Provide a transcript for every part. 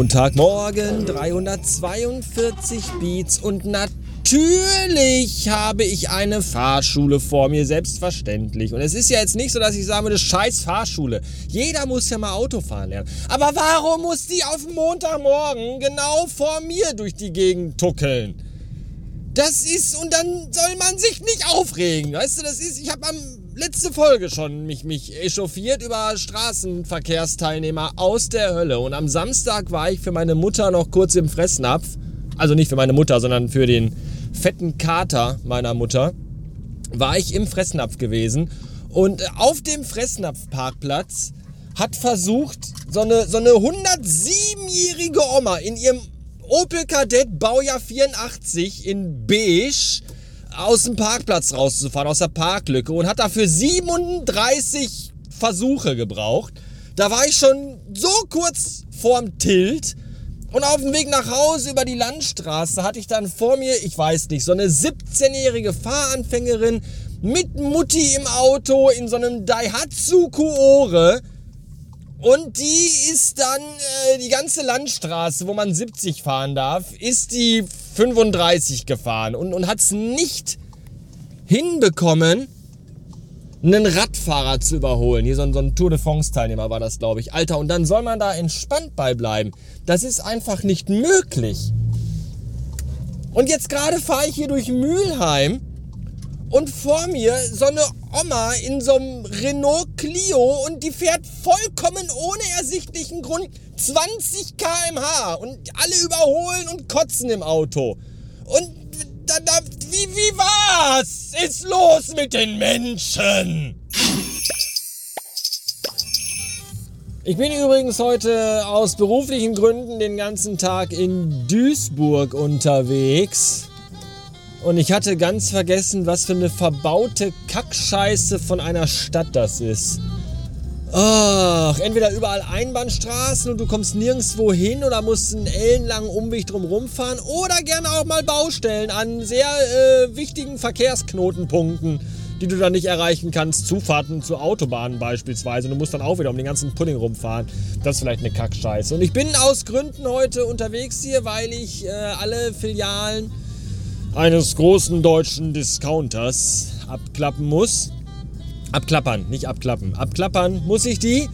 Montagmorgen 342 Beats und natürlich habe ich eine Fahrschule vor mir, selbstverständlich. Und es ist ja jetzt nicht so, dass ich sagen würde, scheiß Fahrschule. Jeder muss ja mal Auto fahren lernen. Aber warum muss die auf Montagmorgen genau vor mir durch die Gegend tuckeln? Das ist, und dann soll man sich nicht aufregen. Weißt du, das ist, ich habe am letzte Folge schon mich, mich echauffiert über Straßenverkehrsteilnehmer aus der Hölle. Und am Samstag war ich für meine Mutter noch kurz im Fressnapf. Also nicht für meine Mutter, sondern für den fetten Kater meiner Mutter. War ich im Fressnapf gewesen. Und auf dem Fressnapfparkplatz hat versucht, so eine, so eine 107-jährige Oma in ihrem Opel Kadett Baujahr 84 in beige aus dem Parkplatz rauszufahren, aus der Parklücke und hat dafür 37 Versuche gebraucht. Da war ich schon so kurz vorm Tilt und auf dem Weg nach Hause über die Landstraße hatte ich dann vor mir, ich weiß nicht, so eine 17-jährige Fahranfängerin mit Mutti im Auto in so einem Daihatsu Kuore und die ist dann äh, die ganze Landstraße, wo man 70 fahren darf, ist die 35 gefahren und, und hat es nicht hinbekommen, einen Radfahrer zu überholen. Hier so ein, so ein Tour de France-Teilnehmer war das, glaube ich. Alter, und dann soll man da entspannt bei bleiben. Das ist einfach nicht möglich. Und jetzt gerade fahre ich hier durch Mülheim und vor mir so eine Oma in so einem Renault Clio und die fährt vollkommen ohne ersichtlichen Grund 20 km/h und alle überholen und kotzen im Auto. Und da, da, wie, wie was ist los mit den Menschen? Ich bin übrigens heute aus beruflichen Gründen den ganzen Tag in Duisburg unterwegs. Und ich hatte ganz vergessen, was für eine verbaute Kackscheiße von einer Stadt das ist. Ach, entweder überall Einbahnstraßen und du kommst nirgendwo hin oder musst einen ellenlangen Umweg drumherum fahren oder gerne auch mal Baustellen an sehr äh, wichtigen Verkehrsknotenpunkten, die du dann nicht erreichen kannst. Zufahrten zu Autobahnen beispielsweise. Du musst dann auch wieder um den ganzen Pudding rumfahren. Das ist vielleicht eine Kackscheiße. Und ich bin aus Gründen heute unterwegs hier, weil ich äh, alle Filialen eines großen deutschen Discounters abklappen muss. Abklappern, nicht abklappen. Abklappern muss ich die.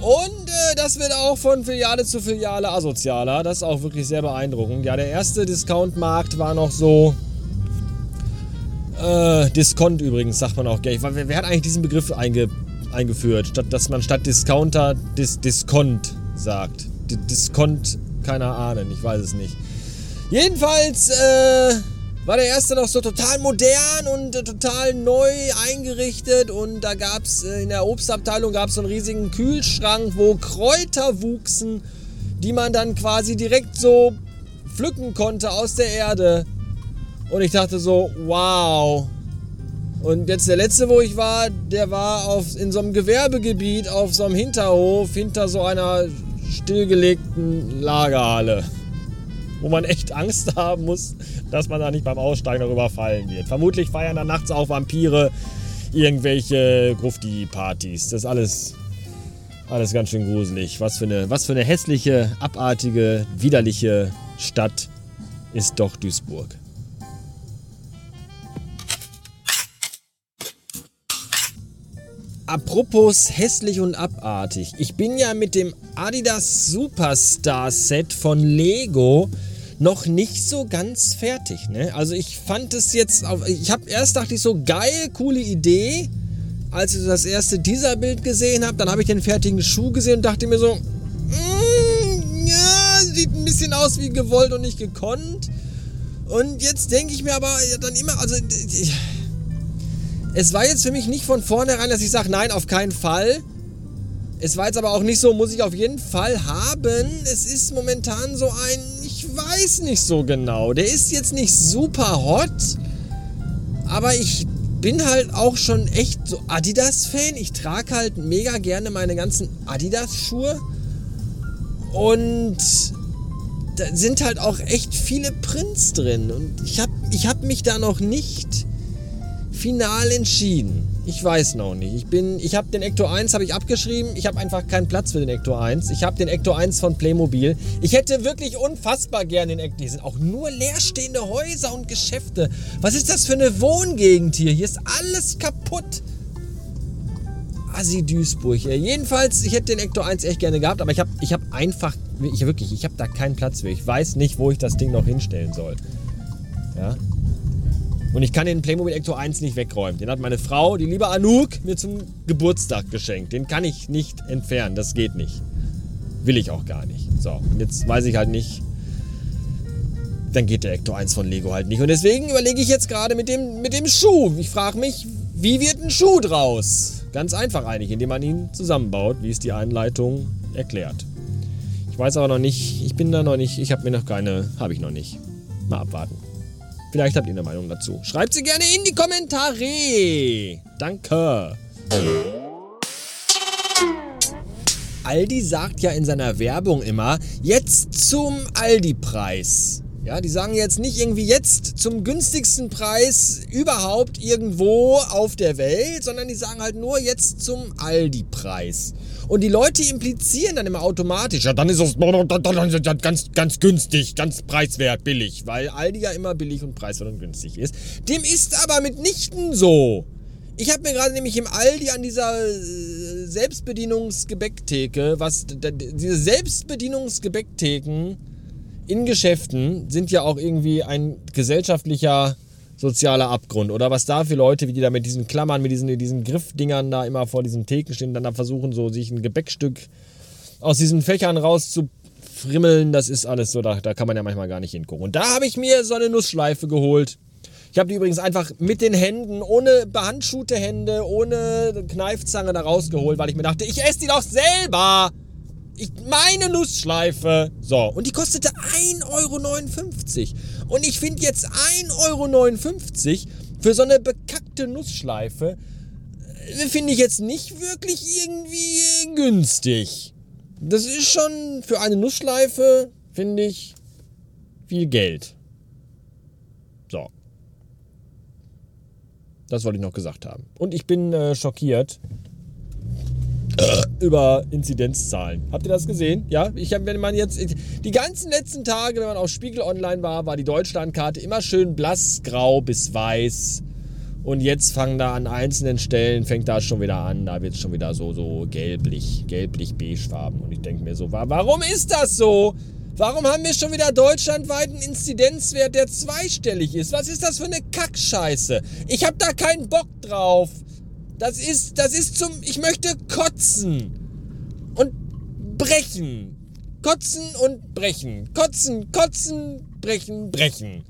Und äh, das wird auch von Filiale zu Filiale asozialer. Das ist auch wirklich sehr beeindruckend. Ja, der erste Discount-Markt war noch so. Äh, Discount übrigens, sagt man auch gleich. Wer, wer hat eigentlich diesen Begriff einge, eingeführt? Statt, dass man statt Discounter Dis, Discount sagt. D Discount, keine Ahnung, ich weiß es nicht. Jedenfalls, äh war der erste noch so total modern und äh, total neu eingerichtet und da gab es äh, in der Obstabteilung gab es einen riesigen Kühlschrank, wo Kräuter wuchsen, die man dann quasi direkt so pflücken konnte aus der Erde. Und ich dachte so, wow. Und jetzt der letzte, wo ich war, der war auf, in so einem Gewerbegebiet auf so einem Hinterhof hinter so einer stillgelegten Lagerhalle wo man echt Angst haben muss, dass man da nicht beim Aussteigen noch überfallen wird. Vermutlich feiern da nachts auch Vampire irgendwelche Grufti-Partys. Das ist alles, alles ganz schön gruselig. Was für, eine, was für eine hässliche, abartige, widerliche Stadt ist doch Duisburg. Apropos hässlich und abartig. Ich bin ja mit dem Adidas Superstar Set von Lego noch nicht so ganz fertig. Ne? Also ich fand es jetzt, ich habe erst dachte ich so geil, coole Idee. Als ich das erste dieser Bild gesehen habe, dann habe ich den fertigen Schuh gesehen und dachte mir so, mm, ja, sieht ein bisschen aus wie gewollt und nicht gekonnt. Und jetzt denke ich mir aber dann immer, also es war jetzt für mich nicht von vornherein, dass ich sage, nein, auf keinen Fall. Es war jetzt aber auch nicht so, muss ich auf jeden Fall haben. Es ist momentan so ein, ich weiß nicht so genau. Der ist jetzt nicht super hot, aber ich bin halt auch schon echt so Adidas-Fan. Ich trage halt mega gerne meine ganzen Adidas-Schuhe. Und da sind halt auch echt viele Prints drin. Und ich habe ich hab mich da noch nicht final entschieden. Ich weiß noch nicht. Ich bin, ich habe den Ecto 1 habe ich abgeschrieben. Ich habe einfach keinen Platz für den Ecto 1. Ich habe den Ecto 1 von Playmobil. Ich hätte wirklich unfassbar gern den Ecto. Die sind auch nur leerstehende Häuser und Geschäfte. Was ist das für eine Wohngegend hier? Hier ist alles kaputt. Assi Duisburg. Jedenfalls, ich hätte den Ecto 1 echt gerne gehabt, aber ich habe ich hab einfach, ich wirklich, ich habe da keinen Platz für. Ich weiß nicht, wo ich das Ding noch hinstellen soll. Ja. Und ich kann den Playmobil Ecto 1 nicht wegräumen. Den hat meine Frau, die liebe Anouk, mir zum Geburtstag geschenkt. Den kann ich nicht entfernen. Das geht nicht. Will ich auch gar nicht. So, und jetzt weiß ich halt nicht. Dann geht der Ecto 1 von Lego halt nicht. Und deswegen überlege ich jetzt gerade mit dem, mit dem Schuh. Ich frage mich, wie wird ein Schuh draus? Ganz einfach eigentlich, indem man ihn zusammenbaut, wie es die Einleitung erklärt. Ich weiß aber noch nicht, ich bin da noch nicht, ich habe mir noch keine, habe ich noch nicht. Mal abwarten. Vielleicht habt ihr eine Meinung dazu. Schreibt sie gerne in die Kommentare. Danke. Aldi sagt ja in seiner Werbung immer, jetzt zum Aldi-Preis. Ja, die sagen jetzt nicht irgendwie jetzt zum günstigsten Preis überhaupt irgendwo auf der Welt, sondern die sagen halt nur jetzt zum Aldi-Preis. Und die Leute implizieren dann immer automatisch, ja, dann ist es ganz, ganz günstig, ganz preiswert, billig, weil Aldi ja immer billig und preiswert und günstig ist. Dem ist aber mitnichten so. Ich habe mir gerade nämlich im Aldi an dieser äh, Selbstbedienungsgebäcktheke, was diese Selbstbedienungsgebäcktheken in Geschäften sind ja auch irgendwie ein gesellschaftlicher sozialer Abgrund. Oder was da für Leute, wie die da mit diesen Klammern, mit diesen, diesen Griffdingern da immer vor diesen Theken stehen, dann da versuchen, so sich ein Gebäckstück aus diesen Fächern rauszufrimmeln, das ist alles so, da, da kann man ja manchmal gar nicht hingucken. Und da habe ich mir so eine Nussschleife geholt. Ich habe die übrigens einfach mit den Händen, ohne behandschuhte Hände, ohne Kneifzange da rausgeholt, weil ich mir dachte, ich esse die doch selber. Ich, meine Nussschleife. So, und die kostete 1,59 Euro. Und ich finde jetzt 1,59 Euro für so eine bekackte Nussschleife, äh, finde ich jetzt nicht wirklich irgendwie günstig. Das ist schon für eine Nussschleife, finde ich, viel Geld. So. Das wollte ich noch gesagt haben. Und ich bin äh, schockiert, über Inzidenzzahlen. Habt ihr das gesehen? Ja, ich habe, wenn man jetzt die ganzen letzten Tage, wenn man auf Spiegel Online war, war die Deutschlandkarte immer schön blassgrau bis weiß. Und jetzt fangen da an einzelnen Stellen, fängt da schon wieder an, da wird es schon wieder so, so gelblich, gelblich-beigefarben. Und ich denke mir so, warum ist das so? Warum haben wir schon wieder deutschlandweit einen Inzidenzwert, der zweistellig ist? Was ist das für eine Kackscheiße? Ich habe da keinen Bock drauf. Das ist, das ist zum, ich möchte kotzen und brechen. Kotzen und brechen. Kotzen, kotzen, brechen, brechen.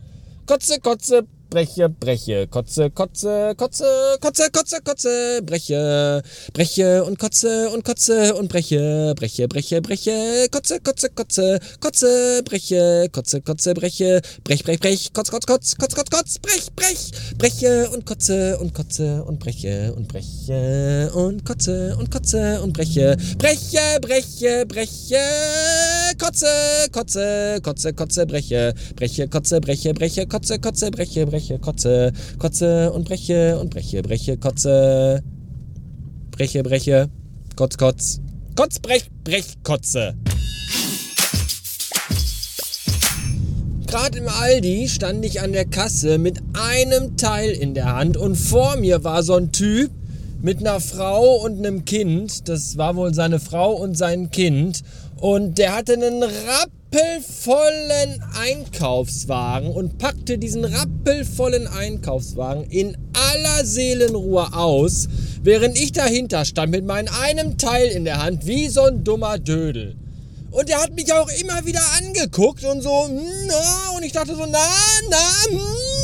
Kotze, kotze, breche, breche, kotze, kotze, kotze, kotze, kotze, kotze, breche, breche und kotze und kotze und breche, breche, breche, breche, kotze, kotze, kotze, kotze, breche, kotze, kotze, breche, brech, brech, brech, kotz, kotz, kotz, kotz, kotz, kotz, brech, brech, breche und kotze und kotze und breche und breche und kotze und kotze und breche, breche, breche, breche, kotze, kotze, kotze, kotze, breche, breche, kotze, breche, breche, kotze, kotze, breche, breche, kotze, kotze und breche und breche, breche, kotze, breche, breche, kotz, kotz, kotz, brech, brech, kotze. Gerade im Aldi stand ich an der Kasse mit einem Teil in der Hand und vor mir war so ein Typ mit einer Frau und einem Kind. Das war wohl seine Frau und sein Kind. Und der hatte einen Rapp rappelvollen Einkaufswagen und packte diesen rappelvollen Einkaufswagen in aller Seelenruhe aus, während ich dahinter stand mit meinem einem Teil in der Hand wie so ein dummer Dödel. Und er hat mich auch immer wieder angeguckt und so, hm, na, und ich dachte so, na, na, hm,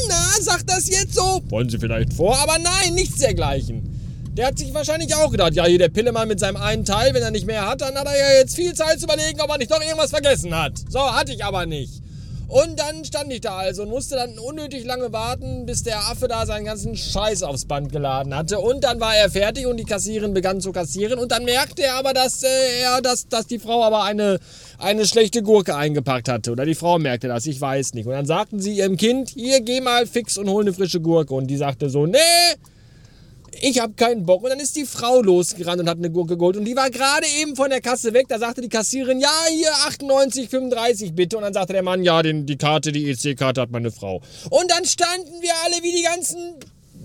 na, sagt das jetzt so? Wollen Sie vielleicht vor? Aber nein, nichts dergleichen. Der hat sich wahrscheinlich auch gedacht, ja, hier der Pillemann mit seinem einen Teil, wenn er nicht mehr hat, dann hat er ja jetzt viel Zeit zu überlegen, ob er nicht doch irgendwas vergessen hat. So, hatte ich aber nicht. Und dann stand ich da also und musste dann unnötig lange warten, bis der Affe da seinen ganzen Scheiß aufs Band geladen hatte. Und dann war er fertig und die Kassierin begann zu kassieren. Und dann merkte er aber, dass äh, er, dass, dass die Frau aber eine, eine schlechte Gurke eingepackt hatte. Oder die Frau merkte das, ich weiß nicht. Und dann sagten sie ihrem Kind, hier geh mal fix und hol eine frische Gurke. Und die sagte so, nee, ich habe keinen Bock. Und dann ist die Frau losgerannt und hat eine Gurke geholt. Und die war gerade eben von der Kasse weg. Da sagte die Kassierin, ja, hier 98, 35 bitte. Und dann sagte der Mann, ja, den, die Karte, die EC-Karte hat meine Frau. Und dann standen wir alle wie die ganzen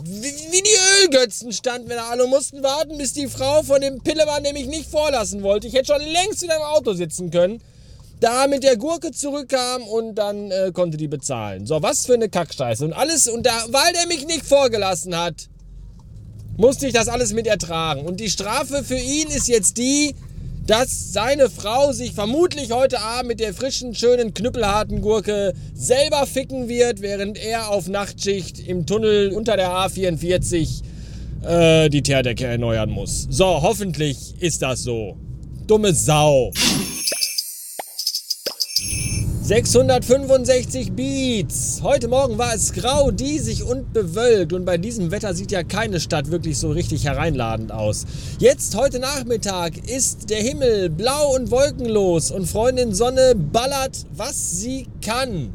wie, die Ölgötzen standen wir da alle und mussten warten, bis die Frau von dem Pillemann nämlich nicht vorlassen wollte. Ich hätte schon längst in einem Auto sitzen können. Da mit der Gurke zurückkam und dann äh, konnte die bezahlen. So, was für eine Kackscheiße. Und alles, und da, weil der mich nicht vorgelassen hat, musste ich das alles mit ertragen. Und die Strafe für ihn ist jetzt die, dass seine Frau sich vermutlich heute Abend mit der frischen, schönen, knüppelharten Gurke selber ficken wird, während er auf Nachtschicht im Tunnel unter der A44 äh, die Teerdecke erneuern muss. So, hoffentlich ist das so. Dumme Sau. 665 Beats. Heute Morgen war es grau, diesig und bewölkt und bei diesem Wetter sieht ja keine Stadt wirklich so richtig hereinladend aus. Jetzt, heute Nachmittag, ist der Himmel blau und wolkenlos und Freundin Sonne ballert, was sie kann.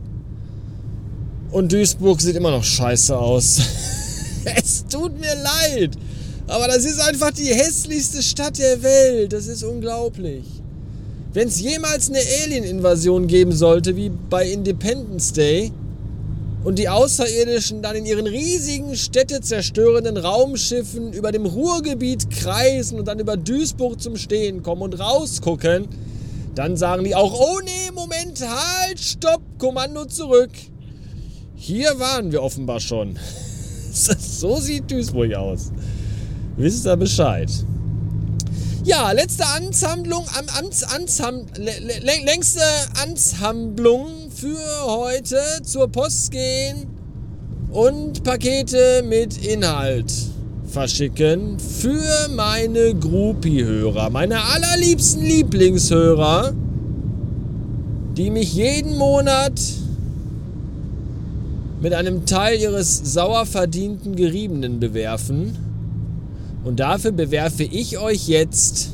Und Duisburg sieht immer noch scheiße aus. es tut mir leid, aber das ist einfach die hässlichste Stadt der Welt. Das ist unglaublich. Wenn es jemals eine Alien-Invasion geben sollte, wie bei Independence Day, und die Außerirdischen dann in ihren riesigen städtezerstörenden Raumschiffen über dem Ruhrgebiet kreisen und dann über Duisburg zum Stehen kommen und rausgucken, dann sagen die auch, oh nee, Moment, halt, stopp, Kommando zurück. Hier waren wir offenbar schon. so sieht Duisburg aus. Wisst ihr Bescheid? Ja, letzte Amtshandlung, am Amts, Amtsham, längste Amtshandlung für heute zur Post gehen und Pakete mit Inhalt verschicken für meine Groupie-Hörer, meine allerliebsten Lieblingshörer, die mich jeden Monat mit einem Teil ihres sauer verdienten Geriebenen bewerfen und dafür bewerfe ich euch jetzt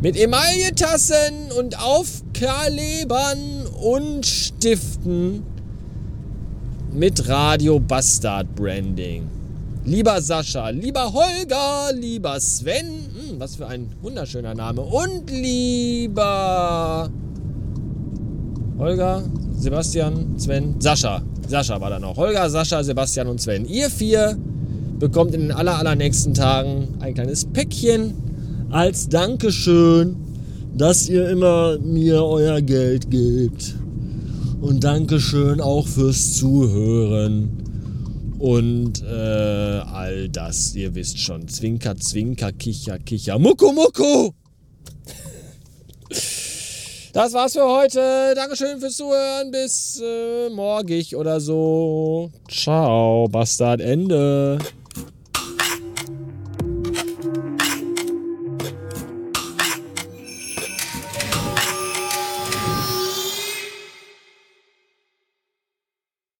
mit Emailletassen und Aufklebern und Stiften mit Radio Bastard Branding. Lieber Sascha, lieber Holger, lieber Sven, hm, was für ein wunderschöner Name. Und lieber Holger, Sebastian, Sven, Sascha. Sascha war da noch. Holger, Sascha, Sebastian und Sven. Ihr vier bekommt in den aller, allernächsten Tagen ein kleines Päckchen als Dankeschön, dass ihr immer mir euer Geld gebt. Und Dankeschön auch fürs Zuhören. Und äh, all das, ihr wisst schon. Zwinker, Zwinker, Kicher, Kicher. Mucko, Mucko! Das war's für heute. Dankeschön fürs Zuhören. Bis äh, morgig oder so. Ciao, Bastard, Ende.